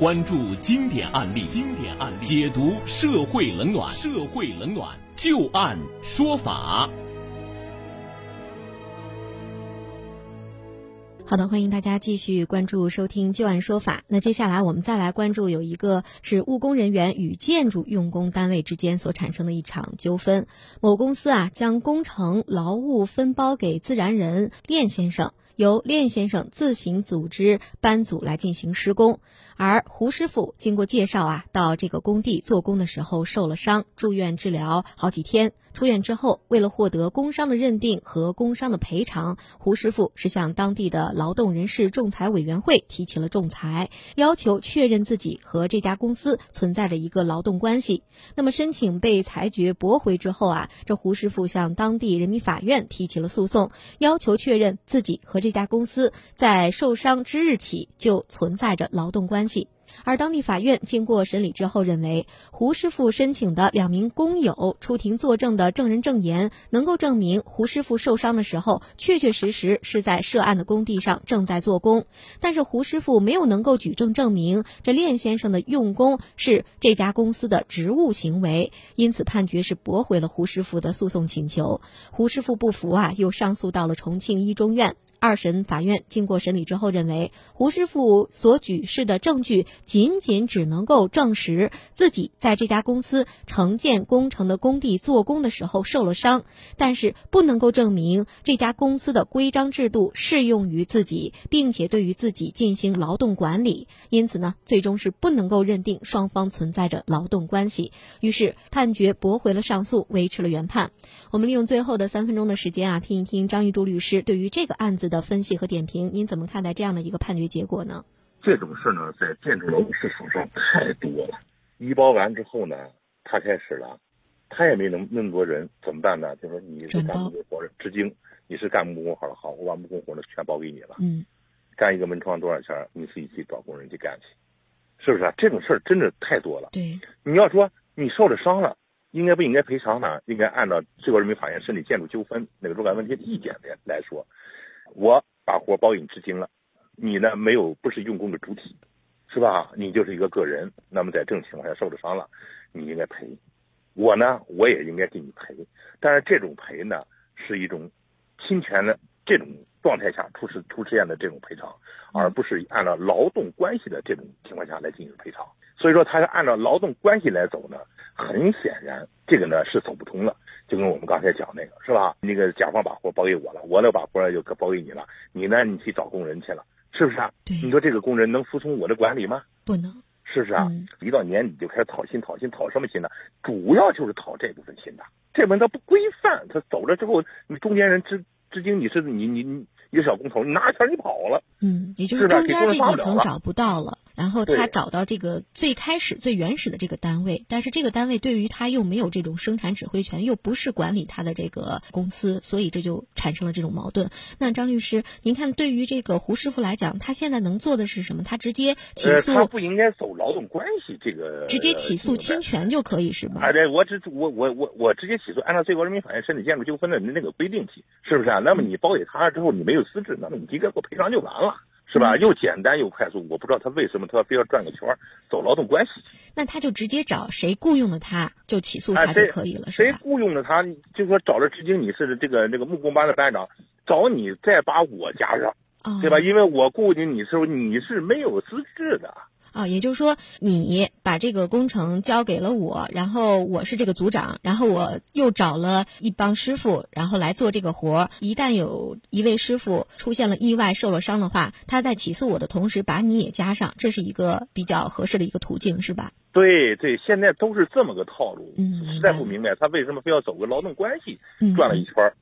关注经典案例，经典案例解读社会冷暖，社会冷暖就案说法。好的，欢迎大家继续关注收听旧案说法。那接下来我们再来关注有一个是务工人员与建筑用工单位之间所产生的一场纠纷。某公司啊将工程劳务分包给自然人练先生，由练先生自行组织班组来进行施工。而胡师傅经过介绍啊，到这个工地做工的时候受了伤，住院治疗好几天。出院之后，为了获得工伤的认定和工伤的赔偿，胡师傅是向当地的劳动人事仲裁委员会提起了仲裁，要求确认自己和这家公司存在着一个劳动关系。那么申请被裁决驳回之后啊，这胡师傅向当地人民法院提起了诉讼，要求确认自己和这家公司在受伤之日起就存在着劳动关系。而当地法院经过审理之后认为，胡师傅申请的两名工友出庭作证的证人证言，能够证明胡师傅受伤的时候，确确实实是在涉案的工地上正在做工。但是胡师傅没有能够举证证明这练先生的用工是这家公司的职务行为，因此判决是驳回了胡师傅的诉讼请求。胡师傅不服啊，又上诉到了重庆一中院。二审法院经过审理之后认为，胡师傅所举示的证据仅仅只能够证实自己在这家公司承建工程的工地做工的时候受了伤，但是不能够证明这家公司的规章制度适用于自己，并且对于自己进行劳动管理。因此呢，最终是不能够认定双方存在着劳动关系。于是判决驳回了上诉，维持了原判。我们利用最后的三分钟的时间啊，听一听张玉柱律师对于这个案子。的分析和点评，您怎么看待这样的一个判决结果呢？这种事呢，在建筑楼市场上太多了。一包完之后呢，他开始了，他也没能那么多人，怎么办呢？就说你是干木工活的，至今你是干木工活的，好，我把木工活的全包给你了。嗯，干一个门窗多少钱？你自己去找工人去干去，是不是啊？这种事儿真的太多了。对，你要说你受了伤了，应该不应该赔偿呢？应该按照最高人民法院审理建筑纠纷那个若干问题的意见来来说。我把活包给你执行了，你呢没有不是用工的主体，是吧？你就是一个个人，那么在这种情况下受了伤了，你应该赔。我呢，我也应该给你赔，但是这种赔呢是一种侵权的这种状态下出事出现的这种赔偿，而不是按照劳动关系的这种情况下来进行赔偿。所以说，他是按照劳动关系来走呢，很显然这个呢是走不通了。就跟我们刚才讲那个是吧？那个甲方把活包给我了，我呢把活就包给你了，你呢你去找工人去了，是不是啊？对，你说这个工人能服从我的管理吗？不能，是不是啊？一到年底就开始讨薪，讨薪讨什么薪呢？主要就是讨这部分薪的。这门他不规范，他走了之后，你中间人知知经你是你你你一个小工头，你拿钱你跑了，嗯，也就是中间这几层找不到了。然后他找到这个最开始最原始的这个单位，但是这个单位对于他又没有这种生产指挥权，又不是管理他的这个公司，所以这就产生了这种矛盾。那张律师，您看对于这个胡师傅来讲，他现在能做的是什么？他直接起诉？他不应该走劳动关系这个，直接起诉侵权就可以是吗？啊，对，我只我我我我直接起诉，按照最高人民法院审理建筑纠纷的那个规定起，是不是啊？那么你包给他之后，你没有资质，那么你直接给我赔偿就完了。是吧？又简单又快速，我不知道他为什么他非要转个圈走劳动关系。那他就直接找谁雇佣了他，就起诉他就可以了？谁雇佣了他，就说找了知青你是这个那个木工班的班长，找你再把我加上，对吧？因为我雇佣你时候你是没有资质的。啊，也就是说，你把这个工程交给了我，然后我是这个组长，然后我又找了一帮师傅，然后来做这个活儿。一旦有一位师傅出现了意外受了伤的话，他在起诉我的同时把你也加上，这是一个比较合适的一个途径，是吧？对对，现在都是这么个套路，嗯，实在不明白他为什么非要走个劳动关系转了一圈儿。